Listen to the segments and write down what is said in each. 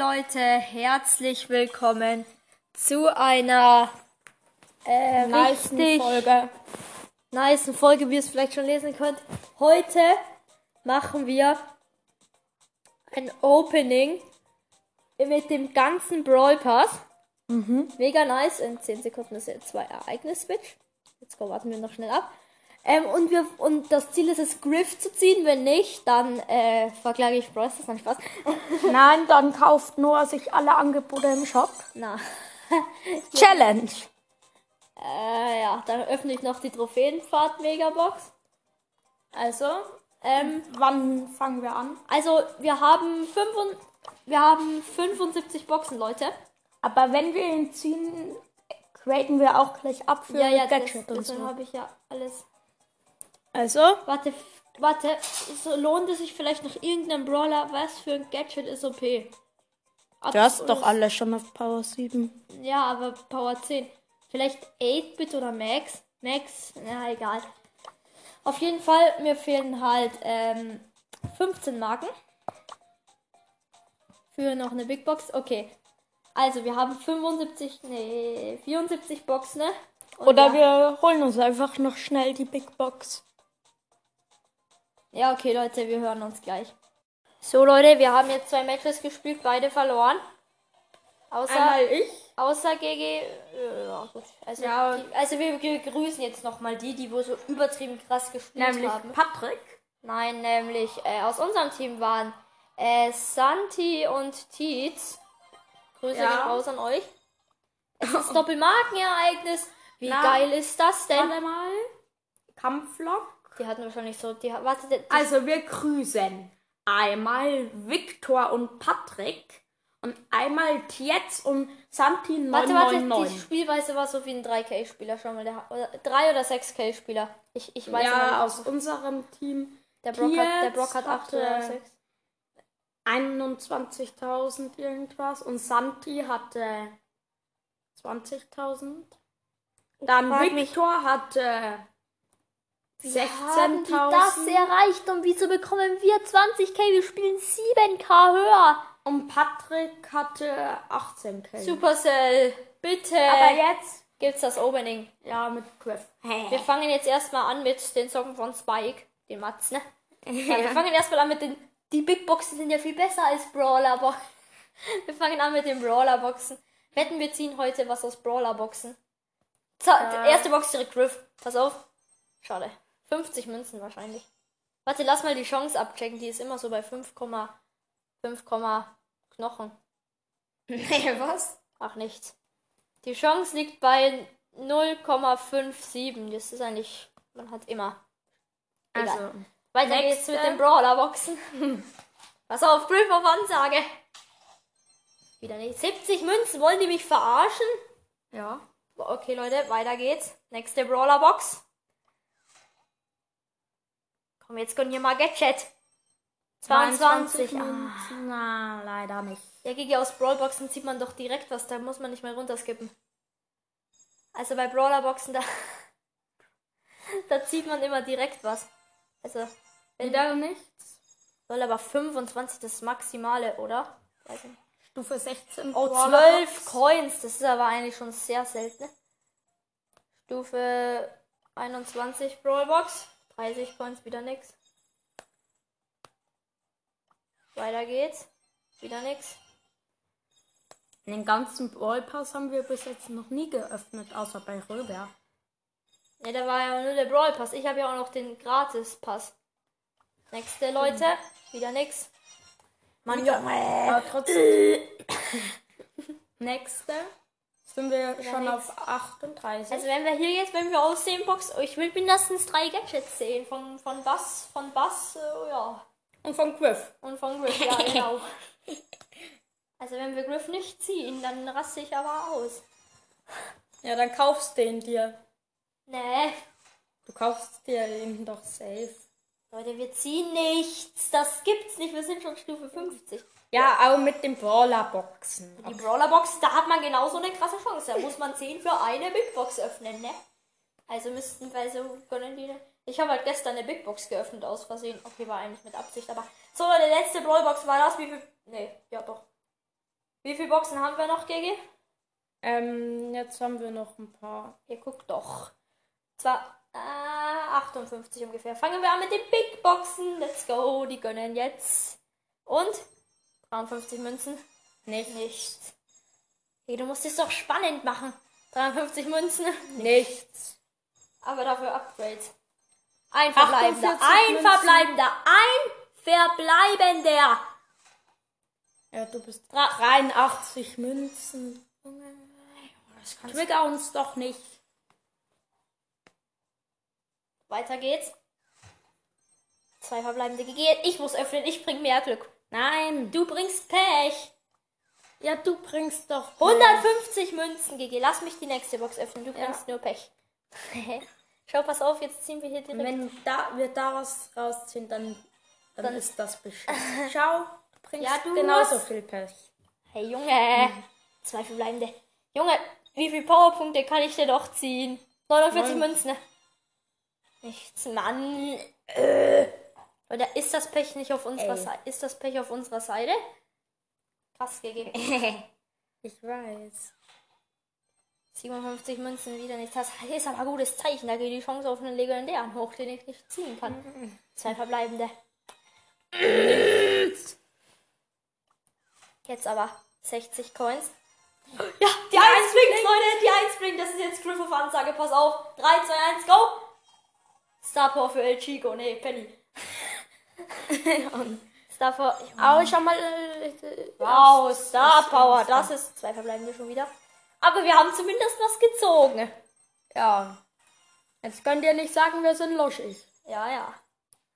Leute, herzlich willkommen zu einer äh, Nice richtig Folge. nice Folge, wie ihr es vielleicht schon lesen könnt. Heute machen wir ein Opening mit dem ganzen Brawl Pass. Mega nice. In 10 Sekunden ist jetzt zwei Ereignis-Switch. Jetzt go, warten wir noch schnell ab. Ähm, und, wir, und das Ziel ist es, Griff zu ziehen. Wenn nicht, dann äh, verklage ich Bros. Das ist nicht Spaß. Nein, dann kauft Noah sich alle Angebote im Shop. Na. Challenge. Äh, ja, dann öffne ich noch die Trophäenpfad-Megabox. Also, ähm, Wann fangen wir an? also wir haben, 55, wir haben 75 Boxen, Leute. Aber wenn wir ihn ziehen, graden wir auch gleich ab für Ja, ja, das, Gadget und deswegen so. habe ich ja alles. Also, Warte, warte, so lohnt es sich vielleicht noch irgendeinem Brawler? Was für ein Gadget ist OP? Ab- du hast doch alle schon auf Power 7. Ja, aber Power 10. Vielleicht 8-Bit oder Max. Max, na egal. Auf jeden Fall, mir fehlen halt ähm, 15 Marken. Für noch eine Big Box. Okay. Also, wir haben 75, nee, 74 Boxen, ne? Oder ja, wir holen uns einfach noch schnell die Big Box. Ja, okay, Leute, wir hören uns gleich. So, Leute, wir haben jetzt zwei Matches gespielt, beide verloren. Außer, ich. außer GG. äh, Ja, gut. Also, Ja. die, also wir, wir grüßen jetzt nochmal die, die wo so übertrieben krass gespielt Nämlich haben. Patrick. Nein, nämlich äh, aus unserem Team waren äh, Santi und Tietz. Grüße Ja. gehen raus an euch. Es ist Doppelmarkenereignis. Wie Na, geil ist das denn? Warte mal. Kampflok. Die hatten wahrscheinlich so. Die, warte, die, Also wir grüßen einmal Viktor und Patrick und einmal Tietz und Santi Warte, warte, die 999. Spielweise war so wie ein 3K-Spieler schon mal. Der, oder 3 oder 6K-Spieler. Ich, ich weiß Ja, nicht. aus unserem Team Der Brock, hat, der Tietz Brock hat 8 hatte- oder 6. 21.000 irgendwas und Santi hatte 20.000. Dann mich- Viktor hatte Wie haben die das 16.000 erreicht und wieso bekommen wir 20k? Wir spielen 7k höher. und Patrick hatte 18k. Supercell, bitte. Aber jetzt, gibt's das Opening. ja, mit Griff. Wir fangen jetzt erstmal an mit den Socken von Spike, den Mats, ne? Ja, wir fangen erstmal an mit den. Die Big Boxen sind ja viel besser als Brawler, aber wir fangen an mit den Brawler Boxen. Wetten, wir ziehen heute was aus Brawler Boxen. Ja. Erste Box direkt Griff. Pass auf. Schade. 50 Münzen wahrscheinlich. Warte, lass mal die Chance abchecken. Die ist immer so bei 5,5 Knochen. Nee, was? Ach, nichts. Die Chance liegt bei 0,57. Das ist eigentlich. Man hat immer. Egal. Also, Weiter Nächste. geht's mit den Brawler-Boxen. Pass auf, Griff auf Ansage. Wieder nicht. 70 Münzen, wollen die mich verarschen? ja. Okay, Leute, weiter geht's. Nächste Brawler-Box. Komm, jetzt gönn hier mal Gadget. 22. Ah. Münzen. Na, leider nicht. Ja, Gigi, aus Brawlboxen sieht man doch direkt was. Da muss man nicht mehr runterskippen. Also bei Brawlerboxen, da, da zieht man immer direkt was. Also, wenn Wieder nichts. soll aber 25 das Maximale, oder? Weiß nicht. Stufe 16. Oh, Brawler 12 Box. Coins. Das ist aber eigentlich schon sehr selten. ne? Stufe 21 Brawlbox. 30 Coins, wieder nix. Weiter geht's. Wieder nix. Den ganzen Ballpass haben wir bis jetzt noch nie geöffnet, außer bei Röber. Ja, da war ja nur der Brawl Pass. Ich habe ja auch noch den Gratis Pass. Nächste Leute. Wieder nix. Mann, Junge. Aber trotzdem. Nächste. Sind wir schon nix. auf 38. Also wenn wir hier jetzt, wenn wir aus dem Box, ich will mindestens drei Gadgets sehen. Von, von Bass, von Bass, äh, ja. und von Griff. Und von Griff, ja genau. Also wenn wir Griff nicht ziehen, dann raste ich aber aus. Ja, dann kaufst den dir. Nee. Du kaufst dir ihn doch safe. Leute, wir ziehen nichts. Das gibt's nicht. Wir sind schon Stufe 50. Ja, auch mit den Brawler-Boxen. Die Brawler-Box, da hat man genauso eine krasse Chance. Da muss man 10 für eine Big Box öffnen, ne? Also müssten wir so können die. Ich habe halt gestern eine Big Box geöffnet aus Versehen. Okay, war eigentlich mit Absicht, aber. So, die letzte Brawlbox war das. Wie viel. Nee, ja doch. Wie viele Boxen haben wir noch, GG? Ähm, jetzt haben wir noch ein paar. Ihr guckt doch. Zwar äh, 58 ungefähr. Fangen wir an mit den Big Boxen. Let's go. Die gönnen jetzt. Und? 53 Münzen. Nicht. Nichts. Hey, du musst es doch spannend machen. 53 Münzen. Nichts. Aber dafür Upgrades. Ein verbleibender. 48 Ein Münzen. verbleibender. Ein verbleibender. Ja, du bist Dra 83 Münzen. Trigger uns doch nicht. Weiter geht's. Zwei verbleibende GG. Ich muss öffnen. Ich bring mehr Glück. Nein. Du bringst Pech. Ja, du bringst doch. 150 Münzen, GG. Lass mich die nächste Box öffnen. Du bringst nur Pech. Schau, pass auf, jetzt ziehen wir hier direkt. Wenn da, wir da was rausziehen, dann, dann, ist das beschissen. Schau, du bringst Ja, du genauso hast- viel Pech. Hey, Junge. Zwei verbleibende. Junge, wie viele Powerpunkte kann ich denn noch ziehen? 49 Neun. Münzen. Nichts, Mann. Äh. Oder ist das Pech nicht auf unserer. Seite? Ist das Pech auf unserer Seite? Krass, GG. Ich weiß. 57 Münzen wieder nicht. Das ist aber ein gutes Zeichen. Da geht die Chance auf einen legendären hoch, den ich nicht ziehen kann. Zwei verbleibende. Jetzt aber 60 Coins. Ja, die 1 blinkt, Leute. Die 1 blinkt. Das ist jetzt Griff auf Ansage. Pass auf. 3, 2, 1, go. Star Power für El Chico. Nee, Penny. Star Power. Aber schau mal. äh, Wow, das- Star das- Power. Das ist zwei verbleibende schon wieder. Aber wir haben zumindest was gezogen. Ja. Jetzt könnt ihr nicht sagen, wir sind luschig. Ja, ja.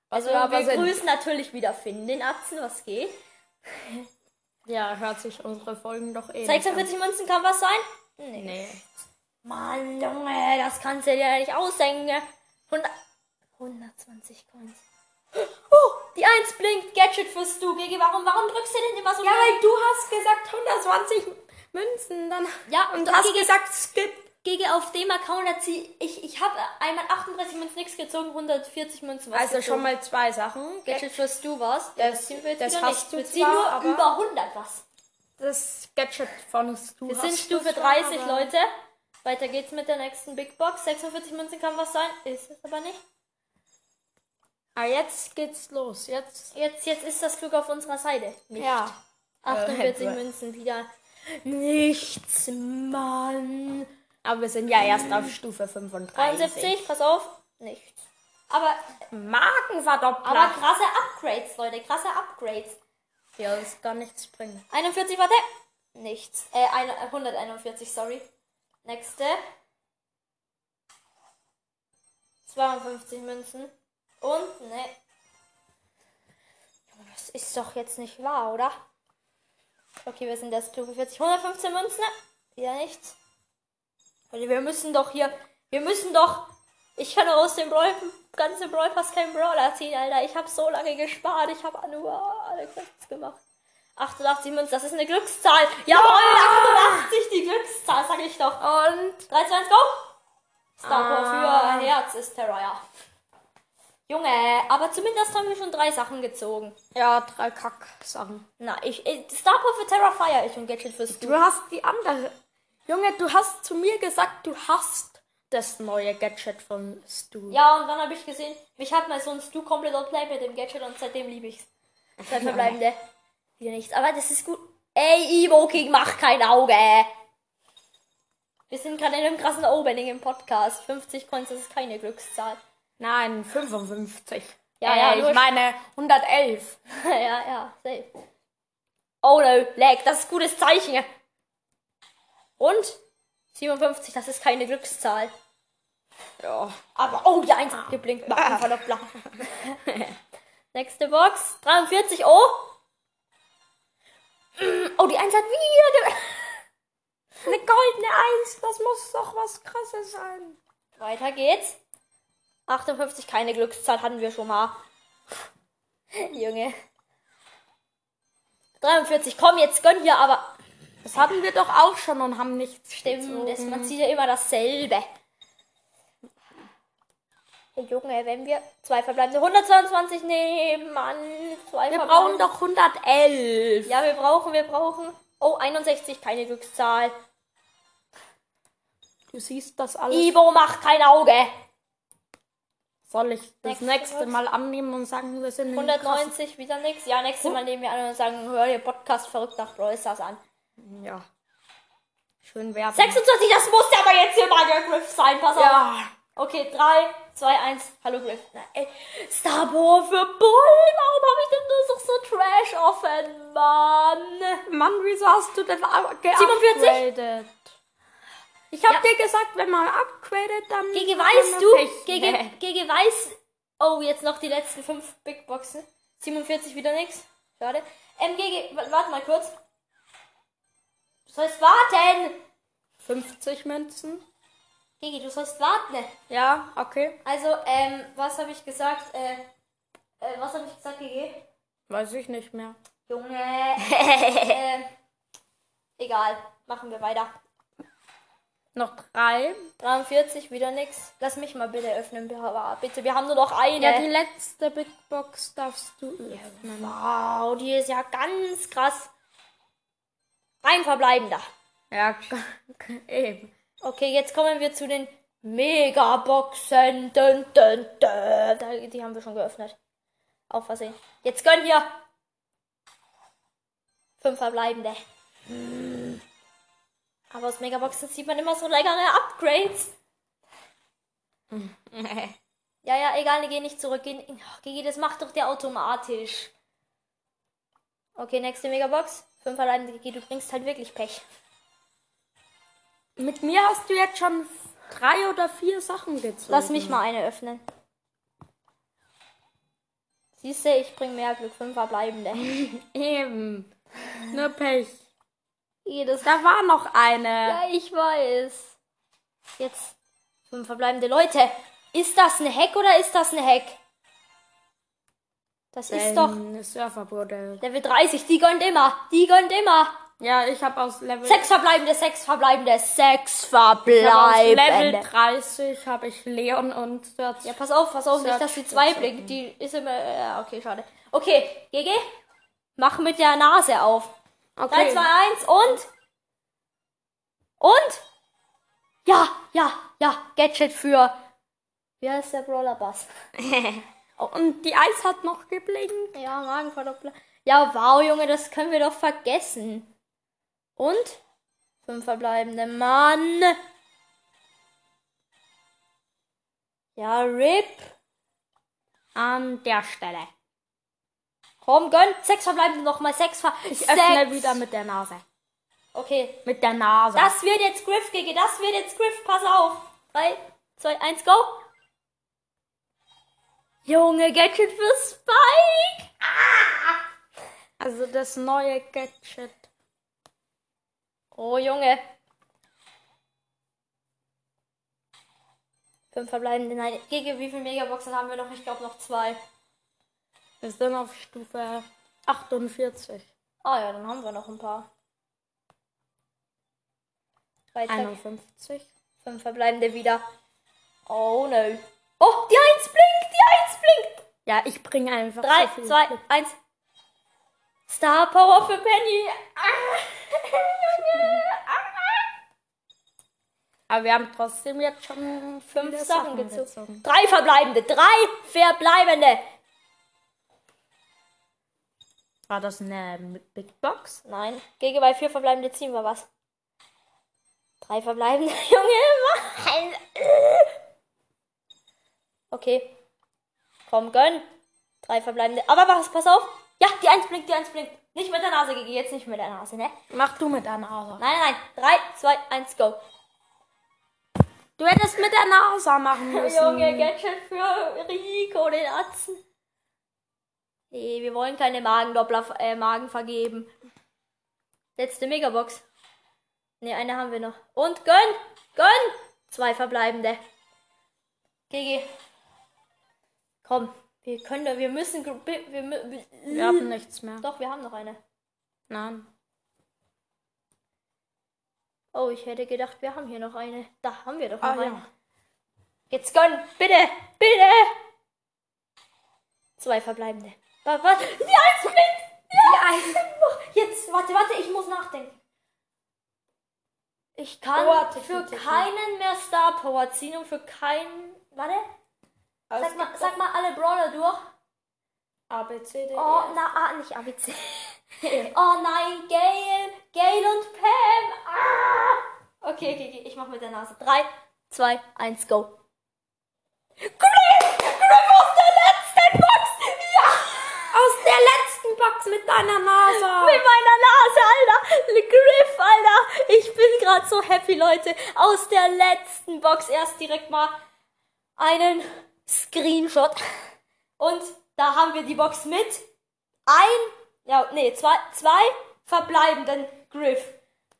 Also wir aber wir sind. grüßen natürlich wieder Finn, den Atzen, was geht. Ja, hört sich unsere Folgen doch eh. 46 Münzen kann was sein? Nee. Nee. Mann, Junge, das kannst du dir ja nicht ausdenken. 100, 120 Coins. Oh, die 1 blinkt. Gadget fürs Du, Gigi. Warum, warum drückst du denn immer so Ja, weil du hast gesagt 120 Münzen, dann. Ja, und Und hast Gigi, gesagt Skip. Gigi auf dem Account hat sie. Ich, ich habe einmal 38 Münzen nichts gezogen, 140 Münzen was Also gezogen. schon mal zwei Sachen. Gadget fürs Du was. Das- das wieder hast nicht. du zwar, nur aber- über 100 was. Das Gadget von Stu. Wir sind du Stufe zwar, 30, aber- Leute. Weiter geht's mit der nächsten Big Box. 46 Münzen kann was sein. Ist es aber nicht. Ah, jetzt geht's los. Jetzt. Jetzt, jetzt ist das Glück auf unserer Seite. Nicht. Ja. 48 Äh, Münzen wieder. Nichts, Mann. Aber wir sind ja erst auf Stufe 35. 73, pass auf. Nichts. Aber, Magenverdoppler. aber krasse Upgrades, Leute. Krasse Upgrades. ja, das kann nichts bringen. 41, warte. Nichts. Äh, eine- 141, sorry. Nächste. 52 Münzen. Und, ne. Das ist doch jetzt nicht wahr, oder? Okay, wir sind das Stufe 40. 115 Münzen. Wieder nichts. Leute, wir müssen doch hier. Wir müssen doch. Ich kann doch aus dem Brawl, ganzen Brawl Pass keinen Brawler ziehen, Alter. Ich habe so lange gespart. Ich habe nur alle Quests gemacht. 88 Münzen, das ist eine Glückszahl. Jawohl, 88, die Glückszahl, sag ich doch. Und 3, 2, 1, go! Star Ah. für Herz ist Terra, ja. Junge, aber zumindest haben wir schon drei Sachen gezogen. ja, drei Kack-Sachen. Na, ich, ich Star Power für Terra feier ich und Gadget fürs Du. Du hast die andere. Junge, du hast zu mir gesagt, du hast das neue Gadget von Stu. Ja, und dann habe ich gesehen, mich hat mal so ein Stu komplett outplayed mit dem Gadget und seitdem liebe ich's. Zwei verbleibende. Wieder nichts. Aber das ist gut. Ey, Evo King, mach kein Auge. Wir sind gerade in einem krassen Opening im Podcast. 50 Coins, das ist keine Glückszahl. Nein, 55. Ja, äh, ja, nur- ich meine 111. ja, ja, safe. Oh no, lag, das ist gutes Zeichen. Und? 57, das ist keine Glückszahl. Ja. Aber, oh, die 1 hat geblinkt. Machenverdoppler. Nächste Box. 43, oh. Mm, Oh, die 1 hat wieder Eine goldene Eins, das muss doch was krasses sein. Weiter geht's. 58, keine Glückszahl hatten wir schon mal. Junge. 43, komm, jetzt gönn hier, aber Das hatten wir doch auch schon und haben nichts stimmt, das, man zieht ja immer dasselbe. Hey, Junge, wenn wir zwei verbleibende 122 nehmen, Mann. Zwei Wir brauchen doch 111. Ja, wir brauchen, wir brauchen. Oh, 61, keine Glückszahl. Du siehst das alles. Ivo macht kein Auge. Soll ich das Nächste nächste. Mal annehmen und sagen, wir sind 190, wieder nix. Ja, nächstes Mal nehmen wir an und sagen, hör dir Podcast verrückt nach Brawl an. Ja. Schön werben. 26, das muss ja aber jetzt hier mal der Griff sein, pass auf. Ja. Okay, 3, 2, 1, hallo Griff. Na, ey, Star Power für Bull, warum habe ich denn nur so, so Trash offen, Mann? Mann, wieso hast du denn geupgradet? 47? Ich hab Ja. dir gesagt, wenn man upgradet, dann... Gege weißt du, Pech. Gege, Nee. Gege weiß, oh, jetzt noch die letzten 5 Big Boxen. 47 wieder nix. Schade. Ähm, Gege, warte mal kurz. Du sollst warten. 50 Münzen. Gege, du sollst warten. Ja, okay. Also, ähm, was habe ich gesagt? Äh, äh, was habe ich gesagt, Gege? Weiß ich nicht mehr. Junge. äh, egal. Machen wir weiter. Noch drei. 43, wieder nix. Lass mich mal bitte öffnen, bitte. bitte. Wir haben nur noch eine. Ja, die letzte Big Box darfst du öffnen. wow, die ist ja ganz krass. Ein verbleibender. Ja, eben. Okay, jetzt kommen wir zu den Megaboxen. Dun, dun, dun. Die haben wir schon geöffnet. Auf Versehen. Jetzt gönnen wir. Fünf verbleibende. Hm. Aber aus Megaboxen sieht man immer so leckere Upgrades. Ja, ja, egal, die gehen nicht zurück. Oh, Gigi, das macht doch der automatisch. Okay, nächste Megabox. Fünf verbleibende, Gigi, du bringst halt wirklich Pech. Mit mir hast du jetzt schon drei oder vier Sachen gezogen. Lass mich mal eine öffnen. Siehst du, ich bring mehr Glück. Fünf verbleibende. Eben. Nur Pech. Jedes. Da war noch eine. Ja, ich weiß. Jetzt fünf verbleibende Leute. Ist das ein Hack oder ist das ein Hack? Das ist doch Surferbude. Level 30. Die gönnt immer. Die gönnt immer. Ja, ich habe aus Level, Sechs verbleibende, sechs verbleibende, sechs hab aus Level verbleibende. 30 habe ich Leon und Search. Ja, pass auf, pass auf, nicht, Search dass die zwei blinkt. Die ist immer. Ja, okay, schade. Okay, GG. Mach mit der Nase auf. 3, Okay. 2, 1 und. Und? Ja, ja, ja. Gadget für. Wie heißt der Brawler Bass? Oh, und die Eis hat noch geblinkt. Ja, Magenverdoppler. Ja, wow, Junge, das können wir doch vergessen. Und? Fünf verbleibende. Mann. Ja, RIP. An der Stelle. Komm, gönn. Sechs verbleibende nochmal. Sechs ver Ich öffne wieder mit der Nase. Okay. Mit der Nase. Das wird jetzt Griff, Gigi. Das wird jetzt Griff. Pass auf. Drei, zwei, eins, go. Junge, Gadget für Spike. also das neue Gadget. Oh, Junge. Fünf verbleibende. Nein, Gigi, wie viele Megaboxen haben wir noch? Ich glaube noch zwei. Wir sind auf Stufe 48. Ah ja, dann haben wir noch ein paar. Drei, zack. 51. Fünf verbleibende wieder. Oh, no. Oh, die Eins blinkt, die Eins blinkt. Ja, ich bringe einfach Drei, so viel zwei, Glück. eins. Star Power für Penny. Ah, Junge. Aber wir haben trotzdem jetzt schon Fünf viele Sachen gezogen. Drei verbleibende. Drei verbleibende. War das eine Big Box? Nein. Gegen bei vier verbleibende ziehen wir was. Drei verbleibende. Junge. Okay. Komm, gönn. Drei verbleibende. Aber was, pass auf. Ja, die Eins blinkt, die Eins blinkt. Nicht mit der Nase, Gigi. Jetzt nicht mit der Nase, ne? Mach du mit der Nase. Nein, nein, nein. Drei, zwei, eins, go. Du hättest mit der Nase machen müssen. Junge, Gadget für Rico, den Atzen. Nee, wir wollen keine Magendoppler, äh, Magen vergeben. Letzte Megabox. Ne, eine haben wir noch. Und gönn! Gönn! Zwei verbleibende. GG. Komm, wir können, wir müssen, wir, wir, wir, Wir haben nichts mehr. Doch, wir haben noch eine. Nein. Oh, ich hätte gedacht, wir haben hier noch eine. Da haben wir doch noch Ah, eine. ja. Jetzt gönn, bitte, bitte. Zwei verbleibende. Was? was? Die eins springt. Die eins. Jetzt, warte, warte, ich muss nachdenken. Ich kann Oh, für keinen mehr Star Power ziehen und für keinen. Warte. Sag mal, sag mal alle Brawler durch. A, B, C, D, E, Oh, na, ah, nicht ABC. oh nein, Gail, Gail und Pam. Ah! Okay, okay, okay, ich mach mit der Nase. 3, 2, 1, go. Griff! Griff aus der letzten Box! Ja! Aus der Box mit deiner Nase. Mit meiner Nase, Alter! Griff, Alter! Ich bin gerade so happy, Leute. Aus der letzten Box erst direkt mal einen Screenshot. Und da haben wir die Box mit ein, ja, nee, zwei, zwei verbleibenden Griff.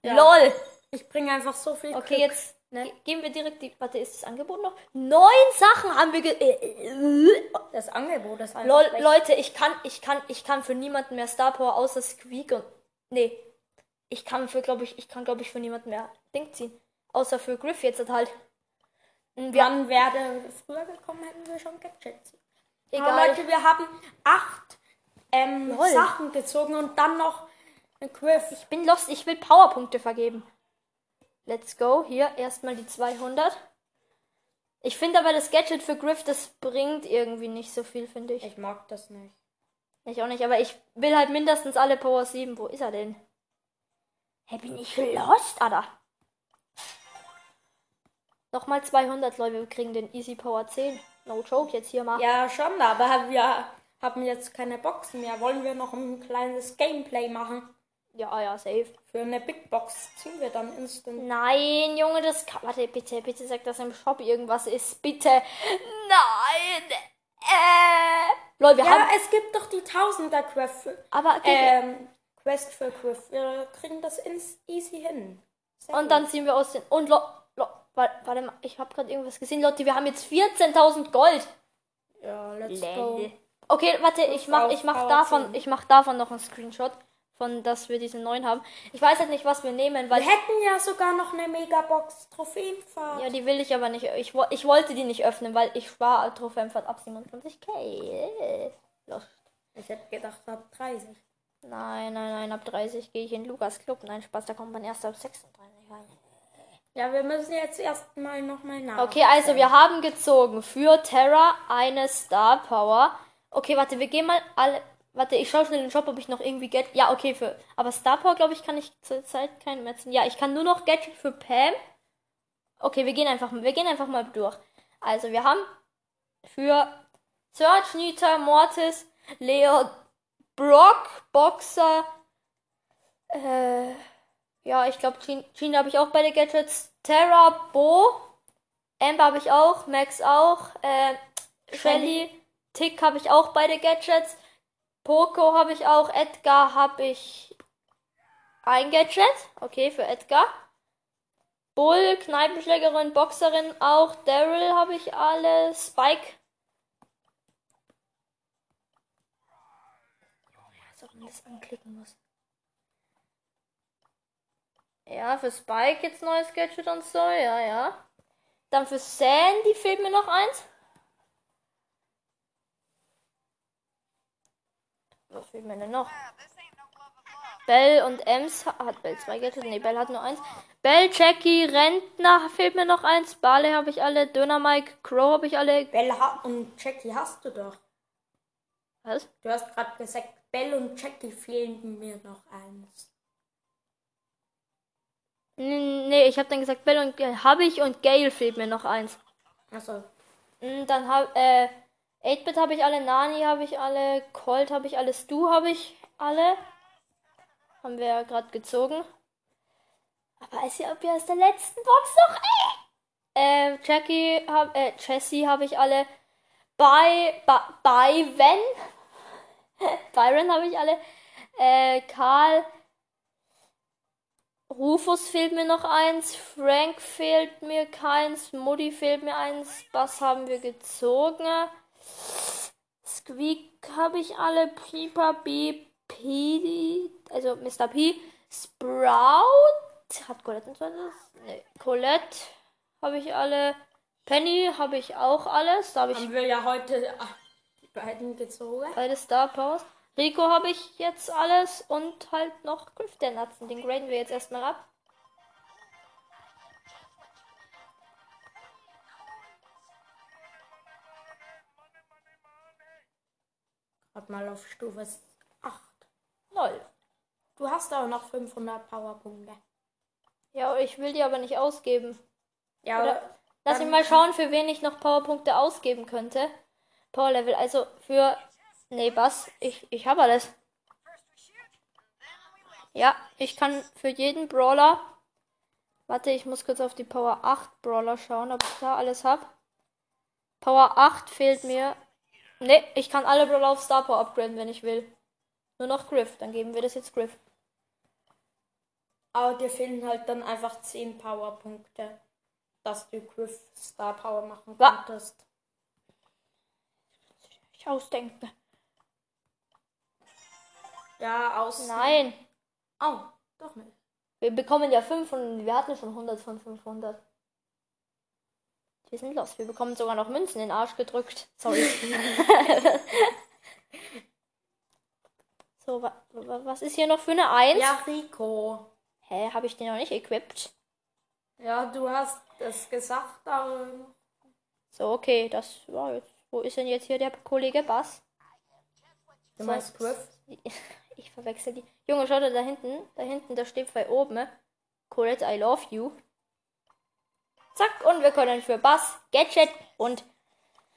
Ja. LOL. Ich bringe einfach so viel Okay, Glück. jetzt ne, geben wir direkt die. Warte, ist das Angebot noch? Neun Sachen haben wir. Ge äh, äh, Das Angebot ist einfach Lol. Leute, ich kann, ich kann, ich kann für niemanden mehr Star Power außer Squeak und. Nee. Ich kann für, glaube ich, ich kann, glaube ich, für niemanden mehr Ding ziehen. Außer für Griff jetzt halt. Und Wir Dann wäre früher gekommen, hätten wir schon Gadgets. egal. Aber Leute, wir haben acht ähm. Sachen gezogen und dann noch ein Griff. Ich bin lost, ich will Powerpunkte vergeben. Let's go. Hier erstmal die 200. Ich finde aber das Gadget für Griff, das bringt irgendwie nicht so viel, finde ich. Ich mag das nicht. Ich auch nicht, aber ich will halt mindestens alle Power 7. Wo ist er denn? Hä, bin ich lost, Alter? Nochmal 200, Leute, wir kriegen den Easy Power 10. No joke, jetzt hier mal. Ja, schon, aber wir haben jetzt keine Boxen mehr. Wollen wir noch ein kleines Gameplay machen? Ja, ja, safe. Für eine Big Box ziehen wir dann instant. Nein, Junge, das kann. Warte, bitte, bitte sag, dass im Shop irgendwas ist. Bitte. Nein. Äh. Leute, wir Ja, haben. es gibt doch die Tausender Quest. Aber. Ähm, Quest für Griff. Wir kriegen das ins easy hin. Sehr und gut. dann ziehen wir aus den. Und lo, lo, wa- warte mal, ich habe gerade irgendwas gesehen. Leute, wir haben jetzt 14.000 Gold. Ja, let's Lel. go. Okay, warte, ich mach, ich mach davon, 10. ich mach davon noch einen Screenshot, von dass wir diesen neuen haben. Ich weiß halt nicht, was wir nehmen, weil Wir hätten ja sogar noch eine Megabox Trophäenfahrt. ja, die will ich aber nicht. Ich, ich wollte die nicht öffnen, weil ich spare Trophäenfahrt ab 27k. Lost. Ich hätte gedacht, ab 30. Nein, nein, nein, ab 30 gehe ich in Lukas Club. Nein, Spaß, da kommt man erst ab 36 rein. Ja, wir müssen jetzt erstmal nochmal nach. Okay, also wir haben gezogen für Terra eine Star Power. Okay, warte, wir gehen mal alle. Warte, ich schaue schnell in den Shop, ob ich noch irgendwie Gadget. Ja, okay, für. Aber Star Power, glaube ich, kann ich zurzeit keinen mehr ziehen. Ja, ich kann nur noch Gadget für Pam. Okay, wir gehen einfach, wir gehen einfach mal durch. Also, wir haben für Search, Nita, Mortis, Leo, Brock, Boxer. Äh, ja, ich glaube, Gina, Gina habe ich auch beide Gadgets. Terra, Bo, Amber habe ich auch, Max auch, äh, Shelly, Tick habe ich auch beide Gadgets. Poco habe ich auch, Edgar habe ich ein Gadget. Okay, für Edgar. Bull, Kneipenschlägerin, Boxerin auch. Daryl habe ich alle. Spike. Das anklicken muss. Ja, für Spike jetzt neues Gadget und so, ja, ja. Dann für Sandy fehlt mir noch eins. Was fehlt mir denn noch? Bell und Ems ha- hat Bell zwei Gadgets? Nee, Bell hat nur eins. Bell, Jackie, Rentner fehlt mir noch eins. Barley habe ich alle. Döner Mike, Crow habe ich alle. Bella und Jackie hast du doch. Was? Du hast gerade gesagt, Bell und Jackie fehlen mir noch eins. Nee, ich habe dann gesagt, Bell und äh, habe ich und Gale fehlt mir noch eins. Achso. Dann habe äh 8-Bit habe ich alle, Nani habe ich alle, Colt habe ich alle, Stu habe ich alle. Haben wir ja gerade gezogen. Aber ist ja, ob wir aus der letzten Box noch. Äh, Jackie hab, äh, Jessie habe ich alle. Bei, bei wenn. Byron habe ich alle. Äh, Karl. Rufus fehlt mir noch eins. Frank fehlt mir keins. Mutti fehlt mir eins. Bass haben wir gezogen. Squeak habe ich alle. Pieper, B, P, also Mr. P. Sprout. Hat Colette ein zweites? Nee. Colette habe ich alle. Penny habe ich auch alles. Da habe ich Haben wir ja heute ah, die beiden gezogen. beide Star Powers. Rico habe ich jetzt alles und halt noch Griff der Nutzen. Den graden wir jetzt erstmal ab. Gerade mal auf Stufe 8. Lol. Du hast auch noch 500 Powerpunkte. Ja, ich will die aber nicht ausgeben. Ja, Oder lass mich mal schauen, für wen ich noch Powerpunkte ausgeben könnte. Power Level, also für. Nee, Bass, ich, ich habe alles. Ja, ich kann für jeden Brawler. Warte, ich muss kurz auf die Power 8 Brawler schauen, ob ich da alles habe. Power 8 fehlt mir. Nee, ich kann alle Brawler auf Star Power upgraden, wenn ich will. Nur noch Griff, dann geben wir das jetzt Griff. Aber dir fehlen halt dann einfach 10 Powerpunkte, dass du Griff Star Power machen Wa- konntest. Ich ausdenke. Ja, aus. Nein, Oh, doch nicht. wir bekommen ja 500. Wir hatten schon 100 von 500. Wir sind los. Wir bekommen sogar noch Münzen in den Arsch gedrückt. Sorry. so, wa wa was ist hier noch für eine 1? Ja, Rico. Hä, habe ich den noch nicht equipped? Ja, du hast es gesagt, aber. So, okay, das war jetzt. Wo ist denn jetzt hier der Kollege Bass? Du So. meinst Griff? Ich verwechsel die. Junge, schau da hinten. Da hinten, da steht bei oben. Colette, I love you. Zack, und wir können für Bass, Gadget und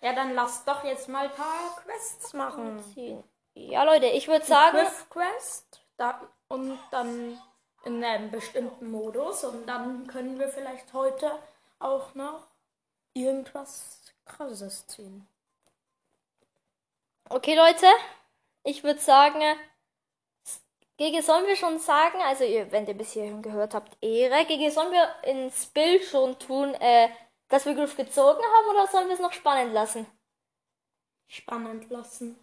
Ja, dann lass doch jetzt mal ein paar Quests machen. ziehen. Ja, Leute, ich würde sagen, Griff Quest da, und dann in einem bestimmten Modus und dann können wir vielleicht heute auch noch irgendwas krasses ziehen. okay, Leute, ich würde sagen, Gege, sollen wir schon sagen, also ihr, wenn ihr bis hierhin gehört habt, Ehre, Gege, sollen wir ins Bild schon tun, äh, dass wir Griff gezogen haben oder sollen wir es noch spannend lassen? Spannend lassen.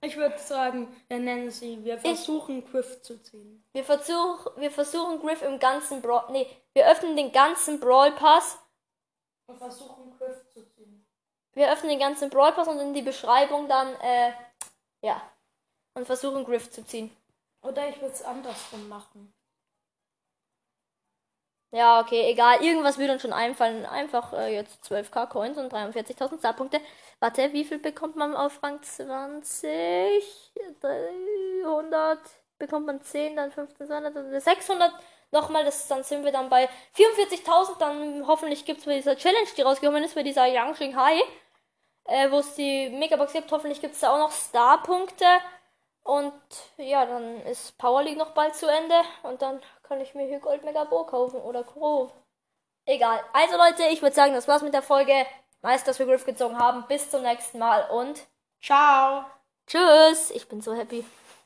Ich würde sagen, wir nennen sie, wir versuchen Griff zu ziehen. Wir, versuch, wir versuchen Griff im ganzen Brawl, nee, wir öffnen den ganzen Brawl Pass Wir versuchen Griff zu ziehen. Wir öffnen den ganzen Brawl Pass und in die Beschreibung dann, äh, ja. Und versuchen Griff zu ziehen. Oder ich würde es andersrum machen. Ja, okay, egal. Irgendwas wird uns schon einfallen. Einfach äh, jetzt 12k Coins und 43.000 Starpunkte. Warte, wie viel bekommt man auf Rang 20? 300 bekommt man 10, dann 15, 200, dann 600. Nochmal, das, dann sind wir dann bei 44.000. Dann hoffentlich gibt es bei dieser Challenge, die rausgekommen ist, bei dieser Yang High, äh, wo es die Megabox gibt. Hoffentlich gibt es da auch noch Starpunkte. Und ja, dann ist Power League noch bald zu Ende. Und dann kann ich mir hier Gold Mega Bo kaufen oder Crow. Egal. Also Leute, ich würde sagen, das war's mit der Folge. Nice, dass wir Griff gezogen haben. Bis zum nächsten Mal und Ciao! tschüss. Ich bin so happy.